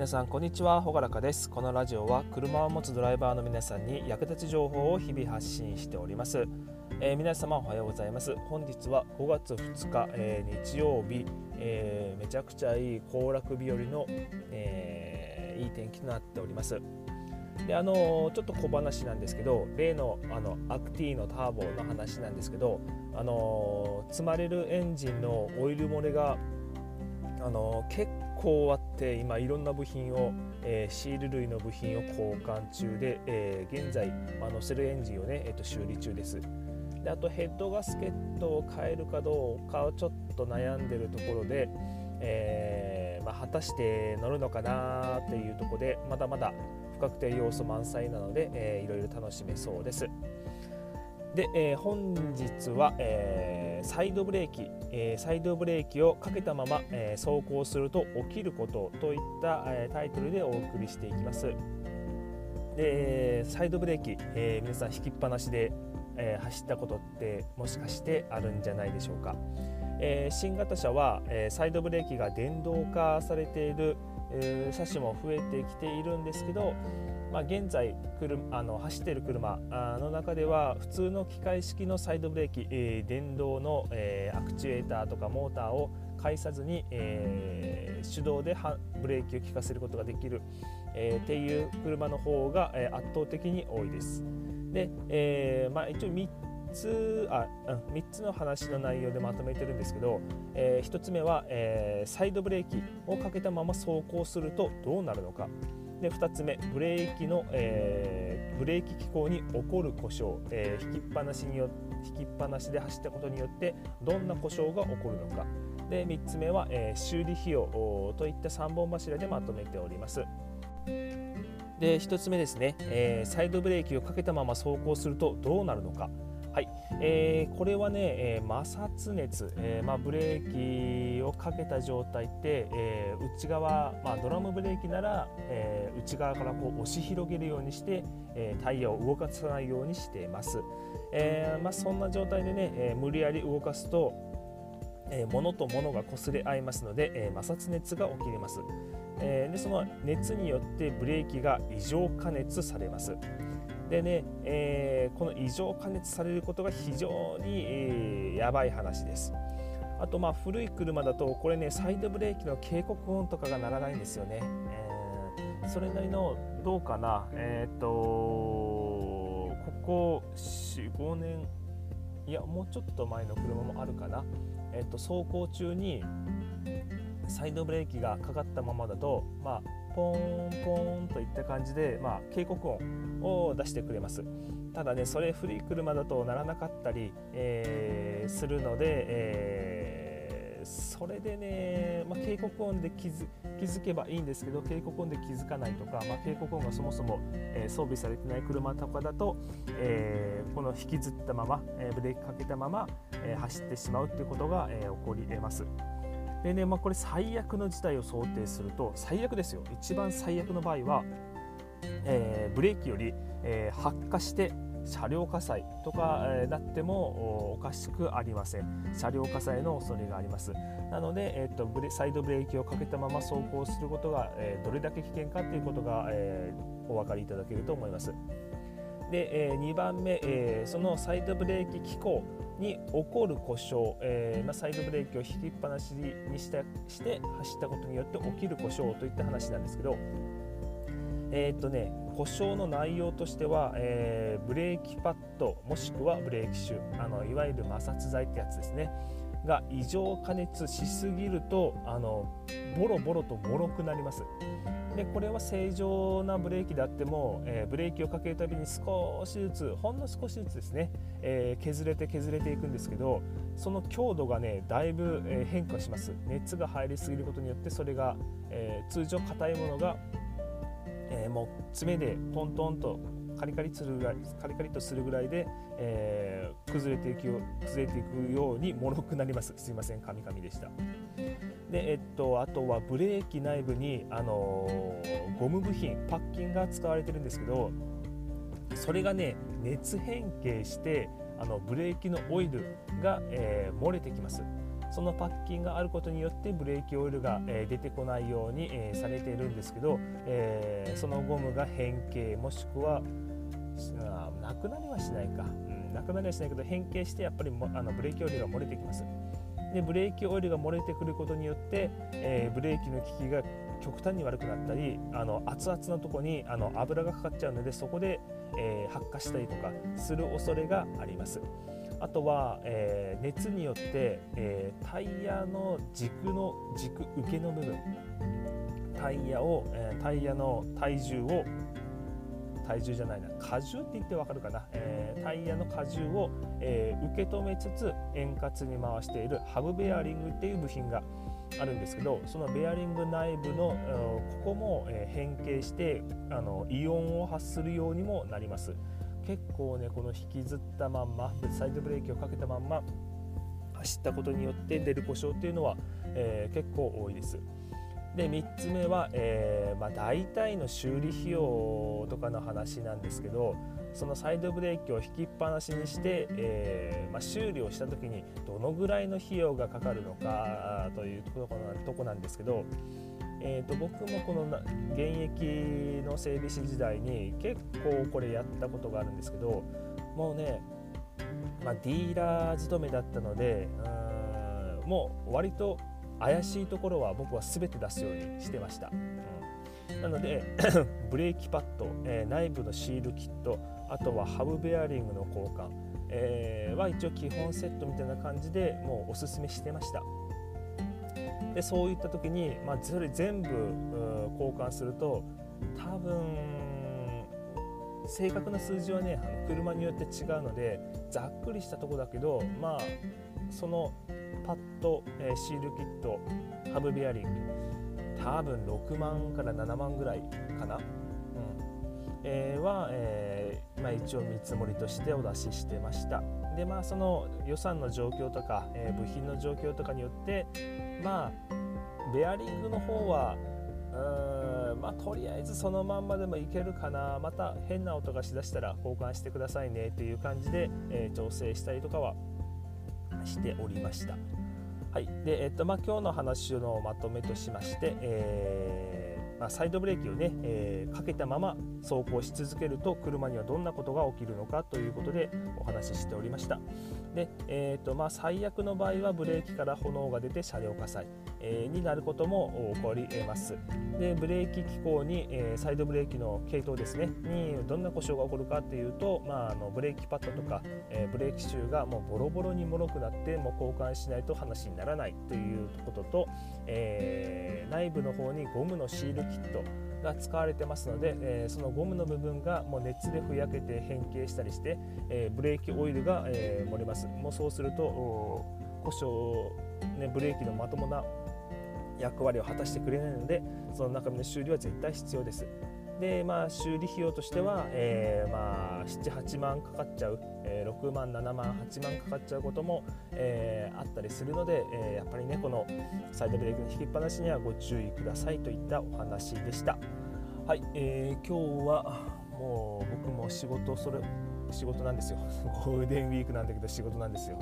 皆さんこんにちは。ほがらかです。このラジオは車を持つドライバーの皆さんに役立つ情報を日々発信しております、えー、皆様おはようございます。本日は5月2日、えー、日曜日、えー、めちゃくちゃいい行楽日和の、えいい天気となっております。であのちょっと小話なんですけど例のあのアクティのターボの話なんですけどあの積まれるエンジンのオイル漏れがあの結構あって今いろんな部品を、えー、シール類の部品を交換中で、えー、現在、まあ、乗せるエンジンをね、えー、と修理中です。であとヘッドガスケットを変えるかどうかをちょっと悩んでるところで、えーまあ、果たして乗るのかなっていうところでまだまだ不確定要素満載なので、えー、いろいろ楽しめそうです。で、えー、本日は、えー、サイドブレーキ、えー、サイドブレーキをかけたまま、え走行すると起きることといった、えタイトルでお送りしていきます。でサイドブレーキ、え皆さん引きっぱなしで、え走ったことってもしかしてあるんじゃないでしょうか。え新型車は、えサイドブレーキが電動化されている、え車種も増えてきているんですけど、まあ、現在あの走っている車の中では普通の機械式のサイドブレーキ、えー、電動の、えー、アクチュエーターとかモーターを介さずに、えー、手動でブレーキを効かせることができる、えー、っていう車の方が、えー、圧倒的に多いです。で、えーまあ、一応3つあ、3つの話の内容でまとめてるんですけど、えー、1つ目は、えー、サイドブレーキをかけたまま走行するとどうなるのか。で2つ目ブレーキの、えー、ブレーキ機構に起こる故障、えー、引きっぱなしによ引きっぱなしで走ったことによってどんな故障が起こるのか。で3つ目は、えー、修理費用といった3本柱でまとめております。で1つ目ですね、えサイドブレーキをかけたまま走行するとどうなるのか。はい、えー、これはね、えー、摩擦熱、えーまあ、ブレーキをかけた状態って、えー、内側、まあ、ドラムブレーキなら、えー、内側からこう押し広げるようにして、えー、タイヤを動かさないようにしています、えーまあ、そんな状態でね、えー、無理やり動かすと、えー、物と物が擦れ合いますので、えー、摩擦熱が起きれます、えー、でその熱によってブレーキが異常加熱されます。でね、えー、この異常加熱されることが非常に、えー、やばい話です。あとまあ古い車だとこれねサイドブレーキの警告音とかが鳴らないんですよね。えー、それなりのどうかな？えっ、ー、とここ45年いやもうちょっと前の車もあるかな？えっ、と走行中にサイドブレーキがかかったままだとまあポーンポーンといった感じで、まあ、警告音を出してくれますただねそれ古い車だとならなかったり、えー、するので、えー、それでね、まあ、警告音で気づ気づけばいいんですけど警告音で気づかないとか、まあ、警告音がそもそも、えー、装備されてない車とかだと、えー、この引きずったまま、えー、ブレーキかけたまま、えー、走ってしまうということが、えー、起こり得ます。でね、まあ、これ最悪の事態を想定すると最悪ですよ。一番最悪の場合は、えー、ブレーキより、えー、発火して車両火災とか、え、なってもおかしくありません。車両火災の恐れがあります。なので、えーと、ブレサイドブレーキをかけたまま走行することが、えー、どれだけ危険かということが、えー、お分かりいただけると思います。で、えー、2番目、え、そのサイドブレーキ機構に起こる故障、えま、サイドブレーキを引きっぱなしにしたして走ったことによって起きる故障といった話なんですけど、えー、っとね、故障の内容としては、えー、ブレーキパッドもしくはブレーキシュあのいわゆる摩擦材ってやつですねが異常加熱しすぎるとあのボロボロと脆くなります。でこれは正常なブレーキであっても、えー、ブレーキをかけるたびに少しずつほんの少しずつですね、えー、削れて削れていくんですけどその強度がねだいぶ、え、変化します。熱が入りすぎることによってそれが、え通常硬いものが、えもう爪でトントンとカリカリするぐらいカリカリとするぐらいで、え崩れていく崩れていくように脆くなりますすいませんカミカミでした。で、えっと、あとはブレーキ内部に、あのー、ゴム部品パッキンが使われてるんですけどそれがね熱変形してあのブレーキのオイルが、えー、漏れてきますそのパッキンがあることによってブレーキオイルが、え出てこないように、えされているんですけど、えそのゴムが変形もしくはなくなりはしないか、うん、なくなりはしないけど変形してやっぱりもあのブレーキオイルが漏れてきます。でブレーキオイルが漏れてくることによって、えー、ブレーキの効きが極端に悪くなったりあの熱々のとこにあの油がかかっちゃうのでそこで、えー、発火したりとかする恐れがあります。あとは、えー、熱によって、えー、タイヤの軸の軸受けの部分。タイヤを、えー、タイヤの体重を体重じゃないな荷重って言ってわかるかな、えー、タイヤの荷重を、えー、受け止めつつ円滑に回しているハブベアリングっていう部品があるんですけどそのベアリング内部のここも、え、変形してあのイオンを発するようにもなります。結構ねこの引きずったまんまサイドブレーキをかけたまんま走ったことによって出る故障っていうのは、えー、結構多いです。で3つ目は、えーまあ、大体の修理費用とかの話なんですけどそのサイドブレーキを引きっぱなしにして、えーまあ、修理をした時にどのぐらいの費用がかかるのかというとこなんですけど、えー、と僕もこの現役の整備士時代に結構これやったことがあるんですけどもうね、まあ、ディーラー勤めだったのでうんもう割と怪しいところは僕は全て出すようにしてました。うん、なので ブレーキパッド、えー、内部のシールキットあとはハブベアリングの交換、えー、は一応基本セットみたいな感じでもうおすすめしてました。でそういった時に、まあ、それ全部交換すると多分正確な数字はねあの車によって違うのでざっくりしたとこだけどまあそのパッド、えー、シールキットハブベアリング多分6万から7万ぐらいかな、うん。えー、は、えーまあ、一応見積もりとしてお出ししてました。でまあその予算の状況とか、えー、部品の状況とかによってまあベアリングの方はまあとりあえずそのまんまでもいけるかなまた変な音がしだしたら交換してくださいねっていう感じで、えー、調整したりとかはしておりました。はいでえっとまあ、今日の話のまとめとしまして、えまあ、サイドブレーキをね、えー、かけたまま走行し続けると車にはどんなことが起きるのかということでお話ししておりました。で、えーとまあ、最悪の場合はブレーキから炎が出て車両火災、え、になることも起こり得ます。でブレーキ機構に、え、サイドブレーキの系統ですね。にどんな故障が起こるかというと、まあ、あのブレーキパッドとか、え、ブレーキシューがもうボロボロにもろくなってもう交換しないと話にならないということと、えー、内部の方にゴムのシールキットが使われてますので、えー、そのゴムの部分がもう熱でふやけて変形したりして、えー、ブレーキオイルが、えー、漏れます。もうそうすると故障、ね、ブレーキのまともな役割を果たしてくれないのでその中身の修理は絶対必要です。でまあ修理費用としては、えー、まあ78万かかっちゃう、えー、6万7万8万かかっちゃうことも、えー、あったりするので、えやっぱりねこのサイドブレーキの引きっぱなしにはご注意くださいといったお話でしたはい、えー、今日はもう僕も仕事それ仕事なんですよ。ゴールデンウィークなんだけど仕事なんですよ、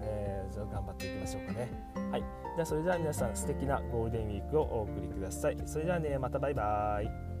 えー、頑張っていきましょうかね。はい。じゃあそれでは皆さん素敵なゴールデンウィークをお送りください。それではね。またバイバイ。